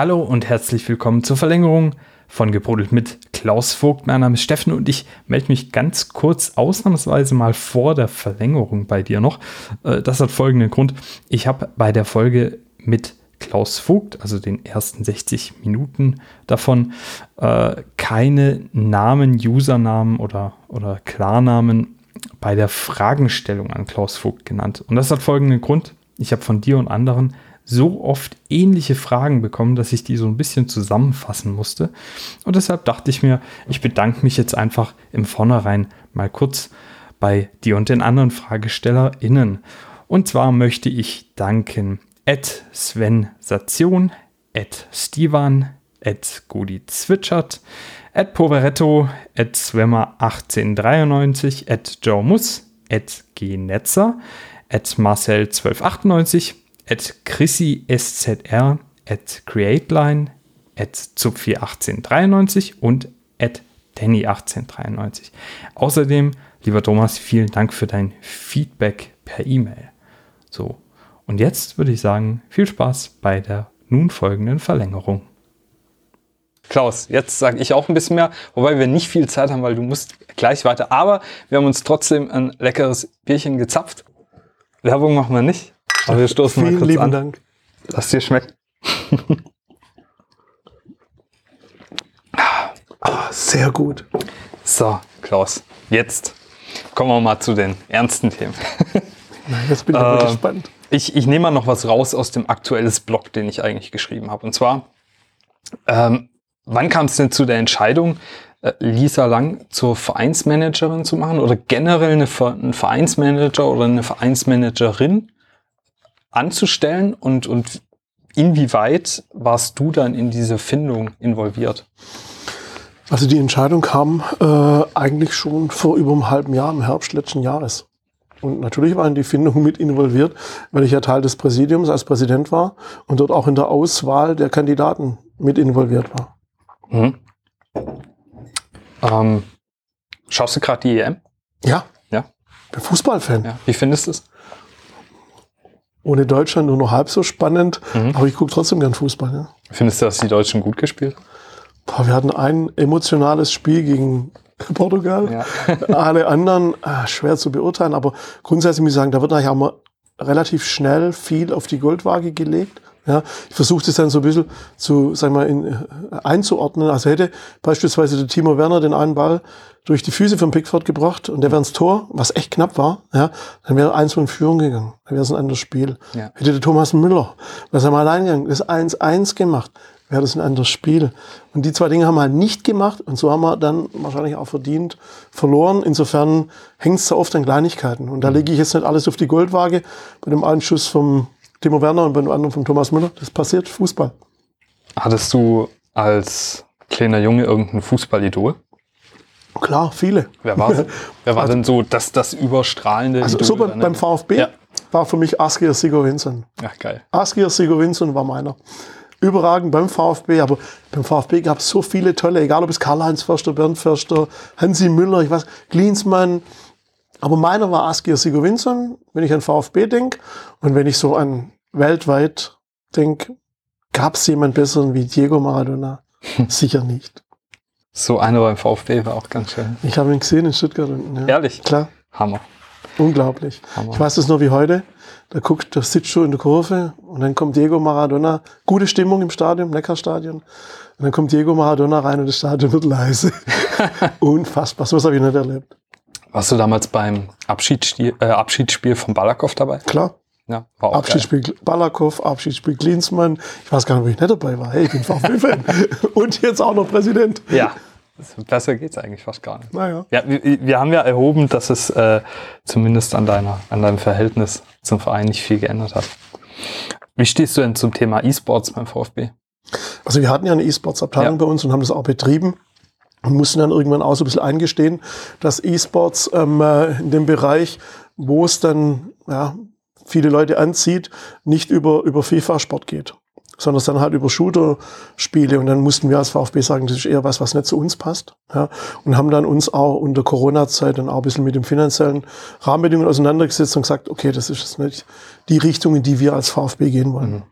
Hallo und herzlich willkommen zur Verlängerung von Gebrodelt mit Klaus Vogt. Mein Name ist Steffen und ich melde mich ganz kurz ausnahmsweise mal vor der Verlängerung bei dir noch. Äh, das hat folgenden Grund. Ich habe bei der Folge mit Klaus Vogt, also den ersten 60 Minuten davon, äh, keine Namen, Usernamen oder, oder Klarnamen bei der Fragenstellung an Klaus Vogt genannt. Und das hat folgenden Grund. Ich habe von dir und anderen so oft ähnliche Fragen bekommen, dass ich die so ein bisschen zusammenfassen musste. Und deshalb dachte ich mir, ich bedanke mich jetzt einfach im Vornherein mal kurz bei dir und den anderen FragestellerInnen. Und zwar möchte ich danken at Sven Sation, at Stivan, at Gudi Zwitschert, at Poveretto, at Swimmer 1893, at Joe Muss, at G Netzer, at Marcel 1298, at Chrissy SZR, at CreateLine, at Zupfi1893 und at Danny1893. Außerdem, lieber Thomas, vielen Dank für dein Feedback per E-Mail. So, und jetzt würde ich sagen, viel Spaß bei der nun folgenden Verlängerung. Klaus, jetzt sage ich auch ein bisschen mehr, wobei wir nicht viel Zeit haben, weil du musst gleich weiter. Aber wir haben uns trotzdem ein leckeres Bierchen gezapft. Werbung machen wir nicht. Aber wir stoßen Vielen mal kurz lieben an. Dank. Lass dir schmecken. Ah, sehr gut. So, Klaus, jetzt kommen wir mal zu den ernsten Themen. Nein, jetzt bin ich Äh, gespannt. Ich, ich nehme mal noch was raus aus dem aktuelles Blog, den ich eigentlich geschrieben habe. Und zwar, ähm, wann kam es denn zu der Entscheidung, äh, Lisa Lang zur Vereinsmanagerin zu machen oder generell eine, einen Vereinsmanager oder eine Vereinsmanagerin anzustellen und, und inwieweit warst du dann in diese Findung involviert? Also die Entscheidung kam äh, eigentlich schon vor über einem halben Jahr, im Herbst letzten Jahres. Und natürlich war in die Findung mit involviert, weil ich ja Teil des Präsidiums als Präsident war und dort auch in der Auswahl der Kandidaten mit involviert war. Mhm. Ähm, schaust du gerade die EM? Ja, Ja. bin Fußballfan. ja. Wie findest du es? Ohne Deutschland nur noch halb so spannend, Mhm. aber ich gucke trotzdem gern Fußball. Ja. Findest du, dass die Deutschen gut gespielt haben? Boah, wir hatten ein emotionales Spiel gegen Portugal. Ja. Alle anderen äh, schwer zu beurteilen, aber grundsätzlich muss ich sagen, da wird auch mal relativ schnell viel auf die Goldwaage gelegt. Ja, ich versuche das dann so ein bisschen zu, sagen wir, in, einzuordnen. Also hätte beispielsweise der Timo Werner den einen Ball durch die Füße von Pickford gebracht und der wäre ins Tor, was echt knapp war, ja, dann wäre eins in Führung gegangen. Dann wäre es ein anderes Spiel. Ja. Hätte der Thomas Müller, was er mal allein gegangen, das 1-1 gemacht, wäre das ein anderes Spiel. Und die zwei Dinge haben wir halt nicht gemacht und so haben wir dann wahrscheinlich auch verdient verloren. Insofern hängt es da oft an Kleinigkeiten. Und da lege ich jetzt nicht alles auf die Goldwaage. Bei dem einen Schuss vom Timo Werner und bei dem anderen vom Thomas Müller. Das passiert Fußball. Hattest du als kleiner Junge irgendein Fußballidol? Klar, viele. Wer war Wer war denn so das, das überstrahlende Also Idol? so beim, dann? beim VfB Ja. war für mich Askir Sigurvinsson. Ach, geil. Askir Sigurvinsson war meiner. Überragend beim VfB, aber beim VfB gab es so viele tolle, egal ob es Karl-Heinz Förster, Bernd Förster, Hansi Müller, ich weiß, Klinsmann. Aber meiner war Askir Sigurvinsson, wenn ich an VfB denke. Und wenn ich so an weltweit denke, gab es jemand besseren wie Diego Maradona? Sicher nicht. So einer beim VfB war auch ganz schön. Ich habe ihn gesehen in Stuttgart. Und, ja, Ehrlich? Klar. Hammer. Unglaublich. Hammer. Ich weiß das nur wie heute. Da guckt, da sitzt in der Kurve und dann kommt Diego Maradona. Gute Stimmung im Stadion, Neckarstadion. Und dann kommt Diego Maradona rein und das Stadion wird leise. Unfassbar. So was habe ich nicht erlebt. Warst du damals beim Abschiedsspiel, äh, Abschiedsspiel von Balakow dabei? Klar. Ja, war auch Abschiedsspiel Balakow, Abschiedsspiel Klinsmann. Ich weiß gar nicht, wo ich nicht dabei war. Hey, ich bin VfB-Fan. und jetzt auch noch Präsident. geil. Ja, besser geht's eigentlich fast gar nicht. Naja. Ja, wir, wir haben ja erhoben, dass es äh, zumindest an, deiner, an deinem Verhältnis zum Verein nicht viel geändert hat. Wie stehst du denn zum Thema E-Sports beim VfB? Also wir hatten ja eine E-Sports-Abteilung Ja. bei uns und haben das auch betrieben und mussten dann irgendwann auch so ein bisschen eingestehen, dass E-Sports ähm, äh, in dem Bereich, wo es dann ja, viele Leute anzieht, nicht über, über FIFA-Sport geht, sondern es dann halt über Shooter-Spiele. Und dann mussten wir als VfB sagen, das ist eher was, was nicht zu uns passt. Ja, und haben dann uns auch unter Corona-Zeit dann auch ein bisschen mit den finanziellen Rahmenbedingungen auseinandergesetzt und gesagt, okay, das ist jetzt nicht die Richtung, in die wir als VfB gehen wollen.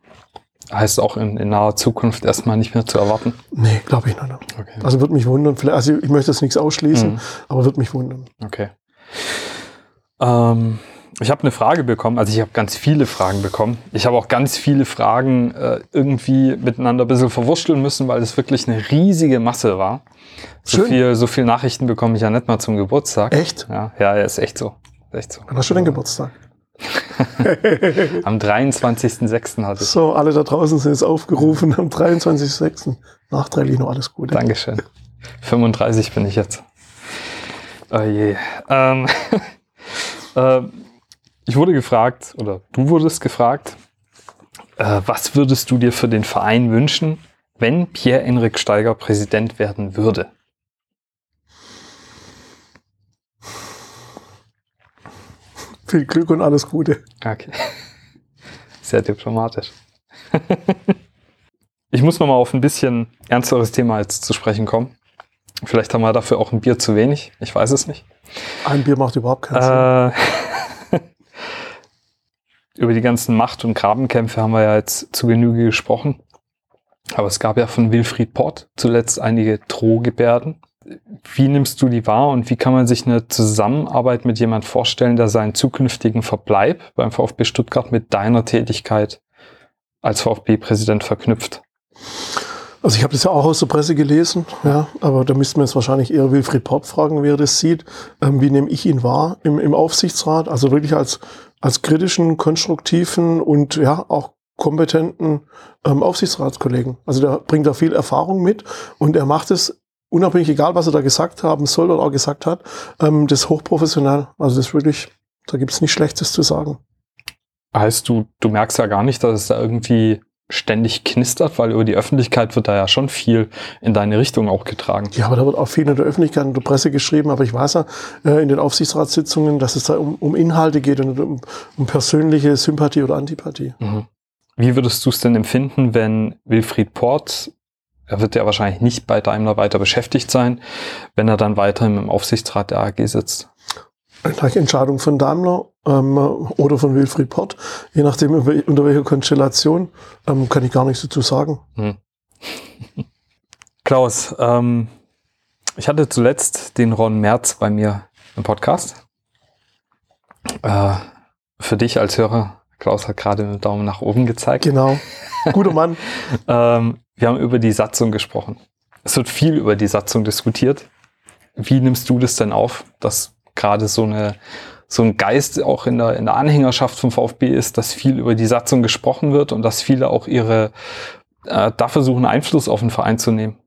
Heißt auch in, in naher Zukunft erstmal nicht mehr zu erwarten? Nee, glaube ich noch nicht. Okay. Also wird mich wundern. Vielleicht, also ich möchte jetzt nichts ausschließen, Mhm. aber wird mich wundern. Okay. Ähm, ich habe eine Frage bekommen, also ich habe ganz viele Fragen bekommen. Ich habe auch ganz viele Fragen äh, irgendwie miteinander ein bisschen verwurschteln müssen, weil es wirklich eine riesige Masse war. So Schön. viel, so viel Nachrichten bekomme ich ja nicht mal zum Geburtstag. Echt? Ja, ja, ist echt so. Echt so. Wann hast du denn Geburtstag? Am 23.06. hatte ich. So, alle da draußen sind jetzt aufgerufen am 23.06. Nachträglich noch alles Gute. Dankeschön. 35 bin ich jetzt. Oh je. Ähm, äh, ich wurde gefragt, oder du wurdest gefragt, äh, was würdest du dir für den Verein wünschen, wenn Pierre-Enrik Steiger Präsident werden würde? Viel Glück und alles Gute. Okay. Sehr diplomatisch. ich muss noch mal auf ein bisschen ernsteres Thema jetzt zu sprechen kommen. Vielleicht haben wir dafür auch ein Bier zu wenig. Ich weiß es nicht. Ein Bier macht überhaupt keinen Sinn. Äh, über die ganzen Macht- und Grabenkämpfe haben wir ja jetzt zu Genüge gesprochen. Aber es gab ja von Wilfried Pott zuletzt einige Drohgebärden. Wie nimmst du die wahr und wie kann man sich eine Zusammenarbeit mit jemand vorstellen, der seinen zukünftigen Verbleib beim VfB Stuttgart mit deiner Tätigkeit als VfB-Präsident verknüpft? Also ich habe das ja auch aus der Presse gelesen, ja, aber da müssten wir jetzt wahrscheinlich eher Wilfried Pott fragen, wie er das sieht. Ähm, wie nehme ich ihn wahr im, im Aufsichtsrat? Also wirklich als, als kritischen, konstruktiven und ja auch kompetenten ähm, Aufsichtsratskollegen. Also der bringt da viel Erfahrung mit und er macht es unabhängig, egal was er da gesagt haben soll oder auch gesagt hat, ähm, das hochprofessional. Also das ist wirklich, da gibt es nichts Schlechtes zu sagen. Heißt du, du merkst ja gar nicht, dass es da irgendwie ständig knistert, weil über die Öffentlichkeit wird da ja schon viel in deine Richtung auch getragen. Ja, aber da wird auch viel in der Öffentlichkeit und der Presse geschrieben, aber ich weiß ja äh, in den Aufsichtsratssitzungen, dass es da um, um Inhalte geht und um, um persönliche Sympathie oder Antipathie. Mhm. Wie würdest du es denn empfinden, wenn Wilfried Port, er wird ja wahrscheinlich nicht bei Daimler weiter beschäftigt sein, wenn er dann weiter im Aufsichtsrat der AG sitzt? Nach Entscheidung von Daimler ähm, oder von Wilfried Pott, je nachdem unter welcher Konstellation, ähm, kann ich gar nichts dazu sagen. Klaus, ähm, ich hatte zuletzt den Ron Merz bei mir im Podcast. Äh, für dich als Hörer, Klaus hat gerade einen Daumen nach oben gezeigt. Genau. Guter Mann. Ähm, wir haben über die Satzung gesprochen. Es wird viel über die Satzung diskutiert. Wie nimmst du das denn auf, dass gerade so eine so ein Geist auch in der, in der Anhängerschaft vom VfB ist, dass viel über die Satzung gesprochen wird und dass viele auch ihre äh, da versuchen, Einfluss auf den Verein zu nehmen.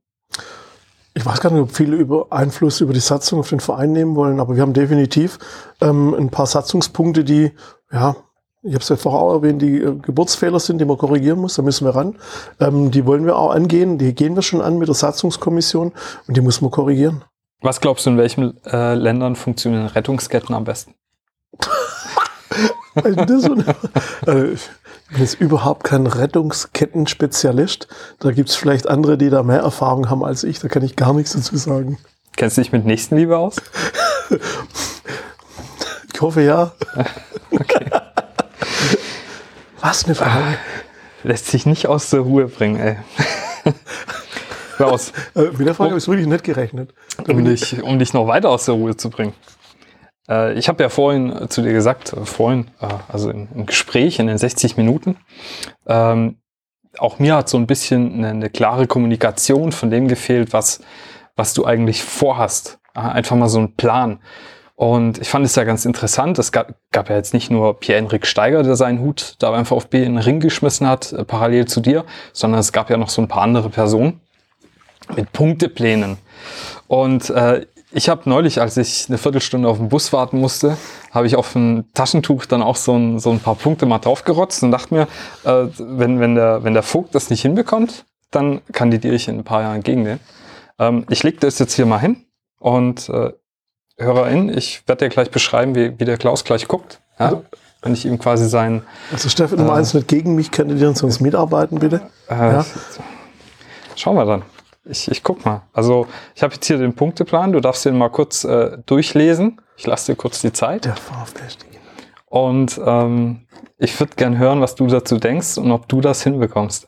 Ich weiß gar nicht, ob viele über Einfluss über die Satzung auf den Verein nehmen wollen, aber wir haben definitiv ähm, ein paar Satzungspunkte, die, ja, ich habe es ja vorher auch erwähnt, die äh, Geburtsfehler sind, die man korrigieren muss, da müssen wir ran. Ähm, die wollen wir auch angehen, die gehen wir schon an mit der Satzungskommission und die muss man korrigieren. Was glaubst du, in welchen äh, Ländern funktionieren Rettungsketten am besten? Also also ich bin jetzt überhaupt kein Rettungskettenspezialist. Da gibt es vielleicht andere, die da mehr Erfahrung haben als ich. Da kann ich gar nichts dazu sagen. Kennst du dich mit Nächstenliebe aus? Ich hoffe ja. Okay. Was eine Frage. Lässt sich nicht aus der Ruhe bringen, ey. Klaus, Äh, mit der Frage habe ich wirklich nicht gerechnet. Um dich, um dich noch weiter aus der Ruhe zu bringen. Äh, ich habe ja vorhin äh, zu dir gesagt, äh, vorhin, äh, also im, im Gespräch in den 60 Minuten, ähm, auch mir hat so ein bisschen eine, eine klare Kommunikation von dem gefehlt, was, was du eigentlich vorhast. Einfach mal so ein Plan. Und ich fand es ja ganz interessant. Es gab, gab ja jetzt nicht nur Pierre-Enrik Steiger, der seinen Hut da beim VfB in den Ring geschmissen hat, äh, parallel zu dir, sondern es gab ja noch so ein paar andere Personen mit Punkteplänen. Und äh, ich habe neulich, als ich eine Viertelstunde auf den Bus warten musste, habe ich auf ein Taschentuch dann auch so ein, so ein paar Punkte mal draufgerotzt und dachte mir, äh, wenn, wenn, der, wenn der Vogt das nicht hinbekommt, dann kandidiere ich in ein paar Jahren gegen den. Ähm, ich lege das jetzt hier mal hin und äh, HörerInnen, ich werde dir gleich beschreiben, wie, wie der Klaus gleich guckt. Ja? Wenn ich ihm quasi sein Also Steffen, du meinst nicht gegen mich kandidieren, sonst mitarbeiten bitte. Äh, Ja. Schauen wir dann. Ich, ich guck mal. Also ich habe jetzt hier den Punkteplan. Du darfst den mal kurz äh, durchlesen. Ich lasse dir kurz die Zeit. Der VfB. Und ähm, ich würde gern hören, was du dazu denkst und ob du das hinbekommst.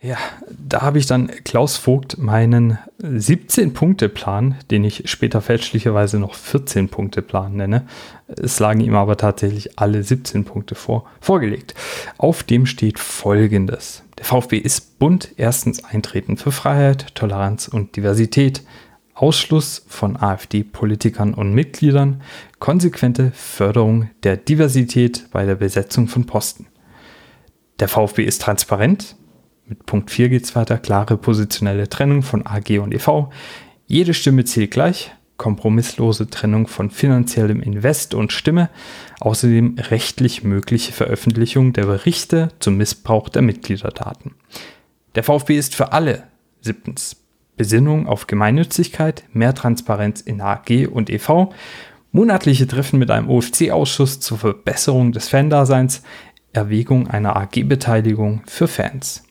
Ja, da habe ich dann Klaus Vogt meinen 17-Punkte-Plan, den ich später fälschlicherweise noch 14-Punkte-Plan nenne. Es lagen ihm aber tatsächlich alle 17 Punkte vor, vorgelegt. Auf dem steht folgendes. Der VfB ist bunt. Erstens Eintreten für Freiheit, Toleranz und Diversität. Ausschluss von AfD-Politikern und Mitgliedern. Konsequente Förderung der Diversität bei der Besetzung von Posten. Der VfB ist transparent, mit Punkt 4 geht es weiter. Klare positionelle Trennung von AG und EV. Jede Stimme zählt gleich. Kompromisslose Trennung von finanziellem Invest und Stimme. Außerdem rechtlich mögliche Veröffentlichung der Berichte zum Missbrauch der Mitgliederdaten. Der VfB ist für alle. Siebtens. Besinnung auf Gemeinnützigkeit, mehr Transparenz in AG und EV, monatliche Treffen mit einem OFC-Ausschuss zur Verbesserung des Fandaseins, Erwägung einer AG-Beteiligung für Fans.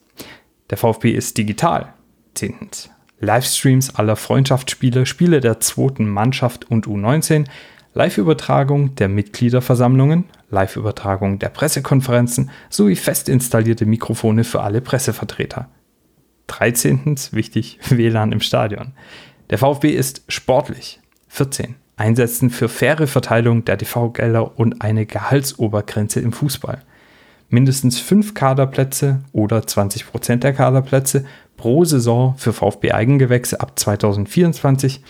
Der VfB ist digital. Zehntens. Livestreams aller Freundschaftsspiele, Spiele der zweiten Mannschaft und U19, Live-Übertragung der Mitgliederversammlungen, Live-Übertragung der Pressekonferenzen sowie fest installierte Mikrofone für alle Pressevertreter. 13. Wichtig, WLAN im Stadion. Der VfB ist sportlich. 14. Einsetzen für faire Verteilung der TV-Gelder und eine Gehaltsobergrenze im Fußball mindestens fünf Kaderplätze oder 20 Prozent der Kaderplätze pro Saison für VfB-Eigengewächse ab 2024,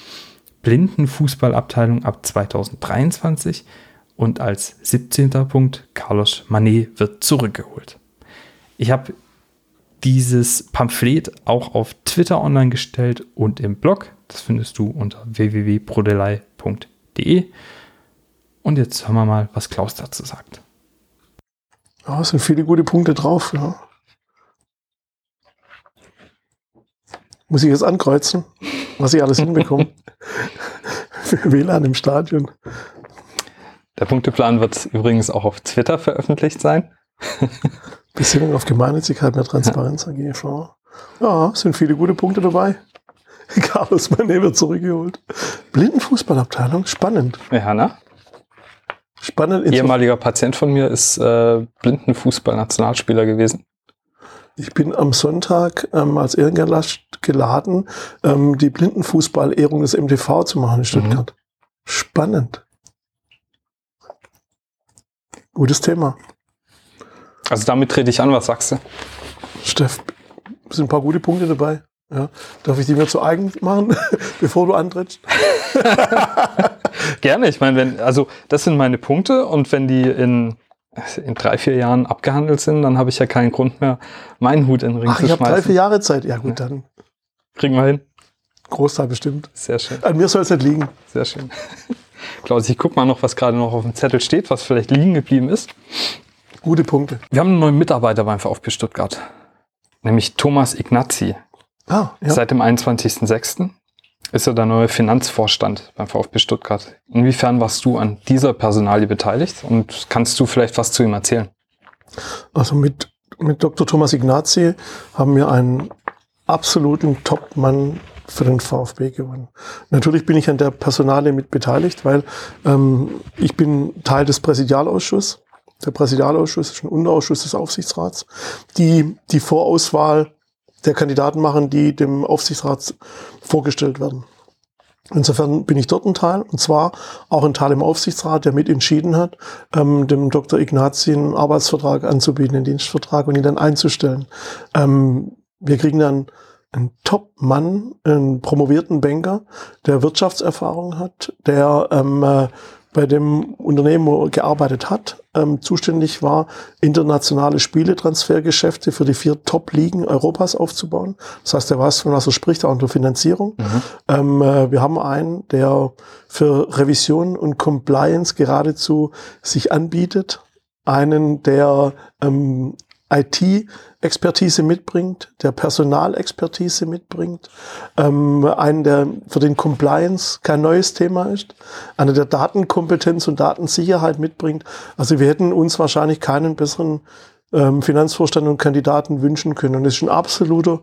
Blindenfußballabteilung ab 2023 und als 17. Punkt Carlos Manet wird zurückgeholt. Ich habe dieses Pamphlet auch auf Twitter online gestellt und im Blog. Das findest du unter www.brodelei.de. Und jetzt hören wir mal, was Klaus dazu sagt. Ja, es sind viele gute Punkte drauf. Ja. Muss ich jetzt ankreuzen, was ich alles hinbekomme? Für WLAN im Stadion. Der Punkteplan wird übrigens auch auf Twitter veröffentlicht sein. Besinnung auf Gemeinnützigkeit, mehr Transparenz ja. AGV. Ja, sind viele gute Punkte dabei. Carlos Mané wird zurückgeholt. Blindenfußballabteilung, spannend. Ja, ne? Spannend. Ehemaliger Patient von mir ist äh, Blindenfußball-Nationalspieler gewesen. Ich bin am Sonntag ähm, als Ehrengast geladen, ähm, die Blindenfußball-Ehrung des MTV zu machen in Stuttgart. Mhm. Spannend. Gutes Thema. Also damit trete ich an, was sagst du? Steff, sind ein paar gute Punkte dabei. Ja. Darf ich die mir zu eigen machen, bevor du antrittst? Gerne, ich meine, wenn, also das sind meine Punkte und wenn die in, in drei, vier Jahren abgehandelt sind, dann habe ich ja keinen Grund mehr, meinen Hut in den Ring Ach, zu ich schmeißen. habe drei, vier Jahre Zeit. Ja gut, dann. Kriegen wir hin. Großteil bestimmt. Sehr schön. An mir soll es nicht liegen. Sehr schön. Klaus, ich guck mal noch, was gerade noch auf dem Zettel steht, was vielleicht liegen geblieben ist. Gute Punkte. Wir haben einen neuen Mitarbeiter beim VfB Stuttgart, nämlich Thomas Ignazi. Ah, ja. Seit dem 21.06. ist er der neue Finanzvorstand beim VfB Stuttgart. Inwiefern warst du an dieser Personalie beteiligt und kannst du vielleicht was zu ihm erzählen? Also mit, mit Dr. Thomas Ignazi haben wir einen absoluten Top-Mann für den VfB gewonnen. Natürlich bin ich an der Personalie mit beteiligt, weil ähm, ich bin Teil des Präsidialausschusses. Der Präsidialausschuss ist ein Unterausschuss des Aufsichtsrats, die die Vorauswahl der Kandidaten machen, die dem Aufsichtsrat vorgestellt werden. Insofern bin ich dort ein Teil, und zwar auch ein Teil im Aufsichtsrat, der mitentschieden hat, ähm, dem Dr. Ignazi einen Arbeitsvertrag anzubieten, einen Dienstvertrag und ihn dann einzustellen. Ähm, wir kriegen dann einen Top-Mann, einen promovierten Banker, der Wirtschaftserfahrung hat, der ähm, äh, bei dem Unternehmen, wo er gearbeitet hat, ähm, zuständig war, internationale Spieletransfergeschäfte für die vier Top-Ligen Europas aufzubauen. Das heißt, er weiß, von was er spricht, auch unter Finanzierung. Mhm. Ähm, äh, wir haben einen, der für Revision und Compliance geradezu sich anbietet. Einen, der ähm, IT-Expertise mitbringt, der Personalexpertise mitbringt, ähm, einen, der für den Compliance kein neues Thema ist, einer, der Datenkompetenz und Datensicherheit mitbringt. Also wir hätten uns wahrscheinlich keinen besseren ähm, Finanzvorstand und Kandidaten wünschen können. Und es ist ein absoluter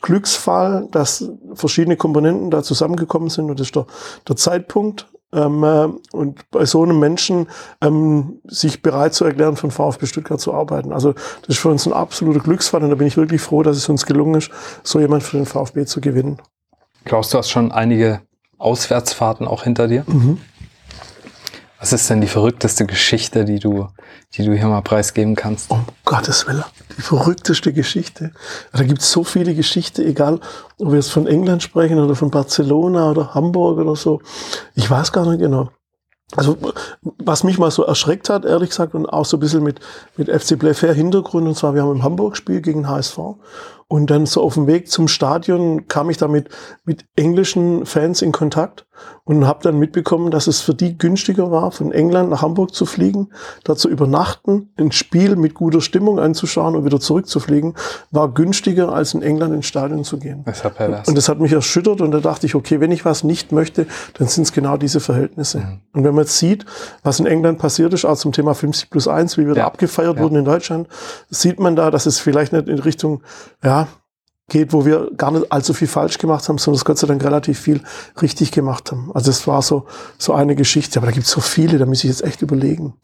Glücksfall, dass verschiedene Komponenten da zusammengekommen sind und das ist der, der Zeitpunkt Ähm, äh, und bei so einem Menschen ähm, sich bereit zu erklären, den VfB Stuttgart zu arbeiten. Also das ist für uns ein absoluter Glücksfall und da bin ich wirklich froh, dass es uns gelungen ist, so jemand für den VfB zu gewinnen. Klaus, du hast schon einige Auswärtsfahrten auch hinter dir. Mhm. Was ist denn die verrückteste Geschichte, die du, die du hier mal preisgeben kannst? Um Gottes Willen, die verrückteste Geschichte. Da gibt es so viele Geschichten, egal ob wir jetzt von England sprechen oder von Barcelona oder Hamburg oder so. Ich weiß gar nicht genau. Also, was mich mal so erschreckt hat, ehrlich gesagt, und auch so ein bisschen mit, mit FC Playfair Hintergrund, und zwar, wir haben im Hamburg Spiel gegen HSV und dann so auf dem Weg zum Stadion kam ich damit mit englischen Fans in Kontakt und habe dann mitbekommen, dass es für die günstiger war, von England nach Hamburg zu fliegen, da zu übernachten, ein Spiel mit guter Stimmung anzuschauen und wieder zurückzufliegen, war günstiger, als in England ins Stadion zu gehen. Das und das hat mich erschüttert und da dachte ich, okay, wenn ich was nicht möchte, dann sind es genau diese Verhältnisse. Mhm. Und wenn man jetzt sieht, was in England passiert ist, auch zum Thema 50 plus 1, wie wir ja. da abgefeiert ja. wurden in Deutschland, sieht man da, dass es vielleicht nicht in Richtung, ja, geht, wo wir gar nicht allzu viel falsch gemacht haben, sondern es Gott sei Dank relativ viel richtig gemacht haben. Also es war so, so eine Geschichte, aber da gibt es so viele, da muss ich jetzt echt überlegen.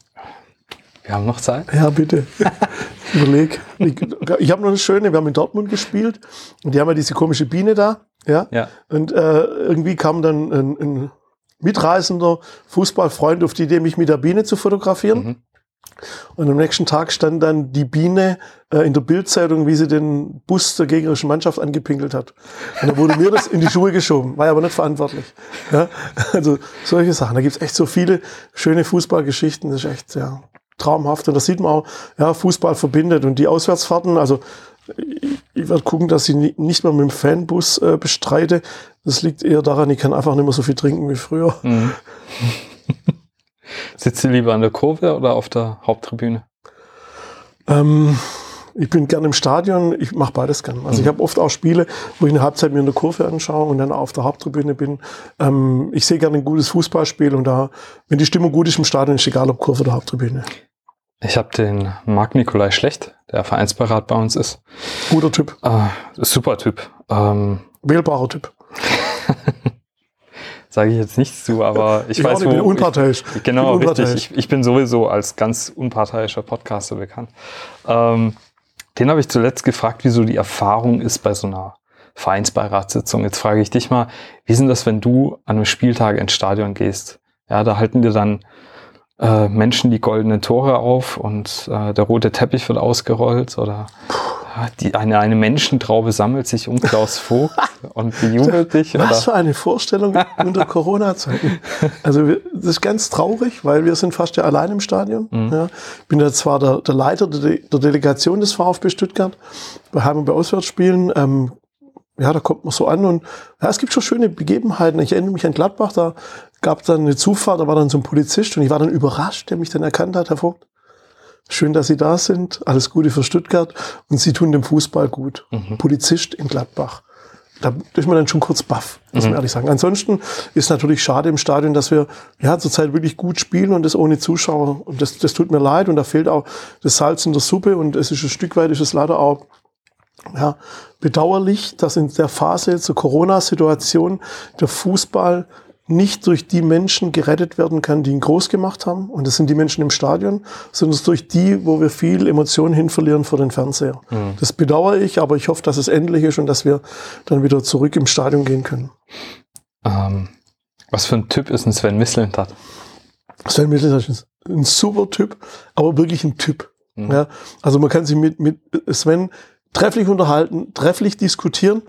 Wir haben noch Zeit? Ja, bitte. Überleg. Ich, ich habe noch eine schöne, wir haben in Dortmund gespielt und die haben ja diese komische Biene da. Ja. ja. Und äh, irgendwie kam dann ein, ein mitreisender Fußballfreund auf die Idee, mich mit der Biene zu fotografieren. Mhm. Und am nächsten Tag stand dann die Biene äh, in der Bildzeitung, wie sie den Bus der gegnerischen Mannschaft angepinkelt hat. Und da wurde mir das in die Schuhe geschoben, war aber nicht verantwortlich. Ja? Also solche Sachen. Da gibt's echt so viele schöne Fußballgeschichten. Das ist echt ja, traumhaft. Und da sieht man auch, ja, Fußball verbindet. Und die Auswärtsfahrten, also ich, ich werde gucken, dass ich nicht mehr mit dem Fanbus äh, bestreite. Das liegt eher daran, ich kann einfach nicht mehr so viel trinken wie früher. Mhm. Sitzt du lieber an der Kurve oder auf der Haupttribüne? Ähm, ich bin gern im Stadion, ich mache beides gern. Also mhm. ich habe oft auch Spiele, wo ich eine Halbzeit mir in der Kurve anschaue und dann auf der Haupttribüne bin. Ähm, ich sehe gerne ein gutes Fußballspiel und da, wenn die Stimmung gut ist im Stadion, ist egal ob Kurve oder Haupttribüne. Ich habe den Marc Nikolai Schlecht, der Vereinsberat bei uns ist. Guter Typ. Äh, super Typ. Ähm, Wählbarer Typ. sage ich jetzt nichts zu, aber ich, ich weiß, wo. Ich bin unparteiisch. Ich, genau, bin unparteiisch. richtig. Ich, ich, bin sowieso als ganz unparteiischer Podcaster bekannt. Ähm, den habe ich zuletzt gefragt, wieso die Erfahrung ist bei so einer Vereinsbeiratssitzung. Jetzt frage ich dich mal, wie sind das, wenn du an einem Spieltag ins Stadion gehst? Ja, da halten dir dann äh, Menschen die goldenen Tore auf und äh, der rote Teppich wird ausgerollt oder die, eine, eine Menschentraube sammelt sich um Klaus Vogt und bejubelt dich. Was oder? für eine Vorstellung unter Corona-Zeiten. Also wir, das ist ganz traurig, weil wir sind fast ja allein im Stadion. Mhm. Ja. Ich bin ja zwar der, der Leiter der, der, Delegation des VfB Stuttgart bei Heim- und bei Auswärtsspielen. Ähm, ja, da kommt man so an und ja, es gibt schon schöne Begebenheiten. Ich erinnere mich an Gladbach, da gab es dann eine Zufahrt, da war dann so ein Polizist und ich war dann überrascht, der mich dann erkannt hat, Herr Vogt. Schön, dass Sie da sind. Alles Gute für Stuttgart. Und Sie tun dem Fußball gut. Mhm. Polizist in Gladbach. Da ist man dann schon kurz baff, muss man mhm. ehrlich sagen. Ansonsten ist natürlich schade im Stadion, dass wir ja zurzeit wirklich gut spielen und das ohne Zuschauer. Und das, das tut mir leid. Und da fehlt auch das Salz in der Suppe. Und es ist ein Stück weit ist es leider auch ja, bedauerlich, dass in der Phase zur Corona-Situation der Fußball nicht durch die Menschen gerettet werden kann, die ihn groß gemacht haben. Und das sind die Menschen im Stadion, sondern durch die, wo wir viel Emotionen hin verlieren vor den Fernseher. Mhm. Das bedauere ich, aber ich hoffe, dass es endlich ist und dass wir dann wieder zurück im Stadion gehen können. Ähm, was für ein Typ ist ein Sven Mislintat? Sven Mislintat ist ein super Typ, aber wirklich ein Typ. Mhm. Ja, also man kann sich mit, mit Sven trefflich unterhalten, trefflich diskutieren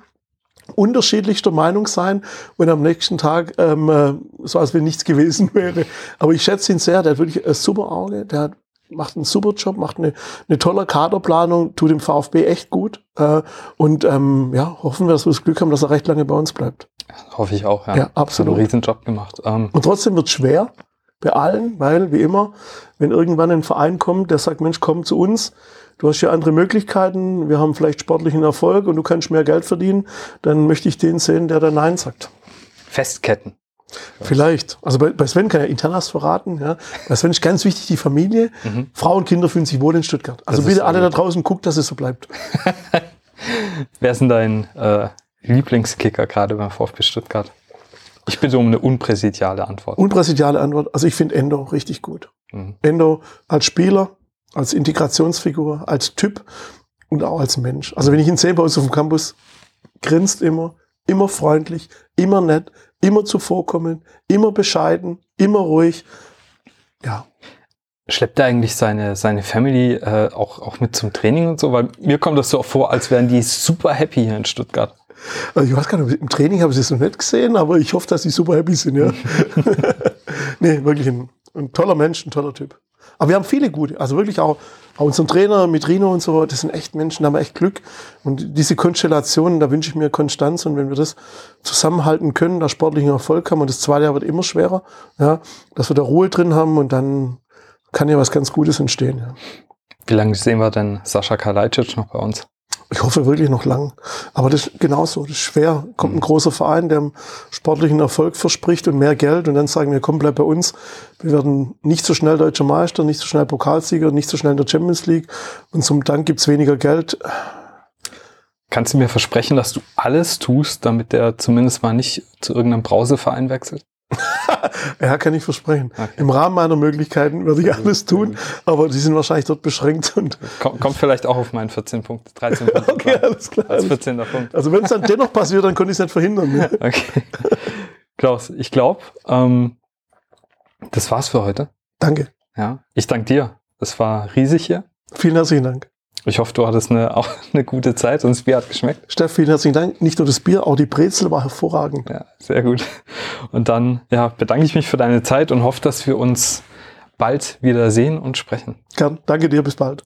unterschiedlichster Meinung sein und am nächsten Tag ähm, äh, so, als wenn nichts gewesen wäre. Aber ich schätze ihn sehr, der hat wirklich ein super Auge, der hat, macht einen super Job, macht eine, eine tolle Kaderplanung, tut dem VfB echt gut. Äh, und ähm, ja, hoffen wir, dass wir das Glück haben, dass er recht lange bei uns bleibt. Hoffe ich auch, ja. Ja, absolut. Hat einen riesen Job gemacht. Ähm. Und trotzdem wird es schwer bei allen, weil, wie immer, wenn irgendwann ein Verein kommt, der sagt, Mensch, komm zu uns, du hast ja andere Möglichkeiten, wir haben vielleicht sportlichen Erfolg und du kannst mehr Geld verdienen, dann möchte ich den sehen, der da Nein sagt. Festketten. Vielleicht. Also bei, bei Sven kann er Internas verraten. Ja. Bei Sven ist ganz wichtig die Familie. Mhm. Frauen und Kinder fühlen sich wohl in Stuttgart. Also das bitte alle da draußen guckt, dass es so bleibt. Wer ist denn dein äh, Lieblingskicker gerade beim VfB Stuttgart? Ich bitte um eine unpräsidiale Antwort. Unpräsidiale Antwort. Also ich finde Endo richtig gut. Mhm. Endo als Spieler, als Integrationsfigur, als Typ und auch als Mensch. Also wenn ich ihn sehe bei uns auf dem Campus, grinst immer, immer freundlich, immer nett, immer zuvorkommend, immer bescheiden, immer ruhig. Ja, Schleppt er eigentlich seine, seine Family äh, auch, auch mit zum Training und so? Weil mir kommt das so vor, als wären die super happy hier in Stuttgart. Also ich weiß gar nicht, im Training habe ich es noch nicht gesehen, aber ich hoffe, dass sie super happy sind, ja. nee, wirklich ein, ein toller Mensch, ein toller Typ. Aber wir haben viele gute, also wirklich auch, auch unseren Trainer mit Rino und so, das sind echt Menschen, da haben wir echt Glück. Und diese Konstellationen, da wünsche ich mir Konstanz und wenn wir das zusammenhalten können, da sportlichen Erfolg haben und das zweite Jahr wird immer schwerer, ja, dass wir da Ruhe drin haben und dann kann ja was ganz Gutes entstehen, ja. Wie lange sehen wir denn Sascha Kalajdzic noch bei uns? Ich hoffe wirklich noch lang. Aber das ist genauso, das ist schwer. Kommt ein großer Verein, der sportlichen Erfolg verspricht und mehr Geld und dann sagen wir, komm, bleib bei uns. Wir werden nicht so schnell deutscher Meister, nicht so schnell Pokalsieger, nicht so schnell in der Champions League und zum Dank gibt's weniger Geld. Kannst du mir versprechen, dass du alles tust, damit der zumindest mal nicht zu irgendeinem Brauseverein wechselt? Ja, kann ich versprechen. Okay. Im Rahmen meiner Möglichkeiten würde ich alles tun, aber die sind wahrscheinlich dort beschränkt und Komm, kommt vielleicht auch auf meinen 14 Punkte, 13 Punkte. okay, alles klar. Als 14. Punkt. Also wenn es dann dennoch passiert, dann konnte ich es nicht verhindern. Ne? Okay. Klaus, ich glaube, ähm, das war's für heute. Danke. Ja. Ich danke dir. Es war riesig hier. Vielen herzlichen Dank. Ich hoffe, du hattest eine, auch eine gute Zeit und das Bier hat geschmeckt. Steff, vielen herzlichen Dank. Nicht nur das Bier, auch die Brezel war hervorragend. Ja, sehr gut. Und dann ja, bedanke ich mich für deine Zeit und hoffe, dass wir uns bald wieder sehen und sprechen. Gern. Danke dir, bis bald.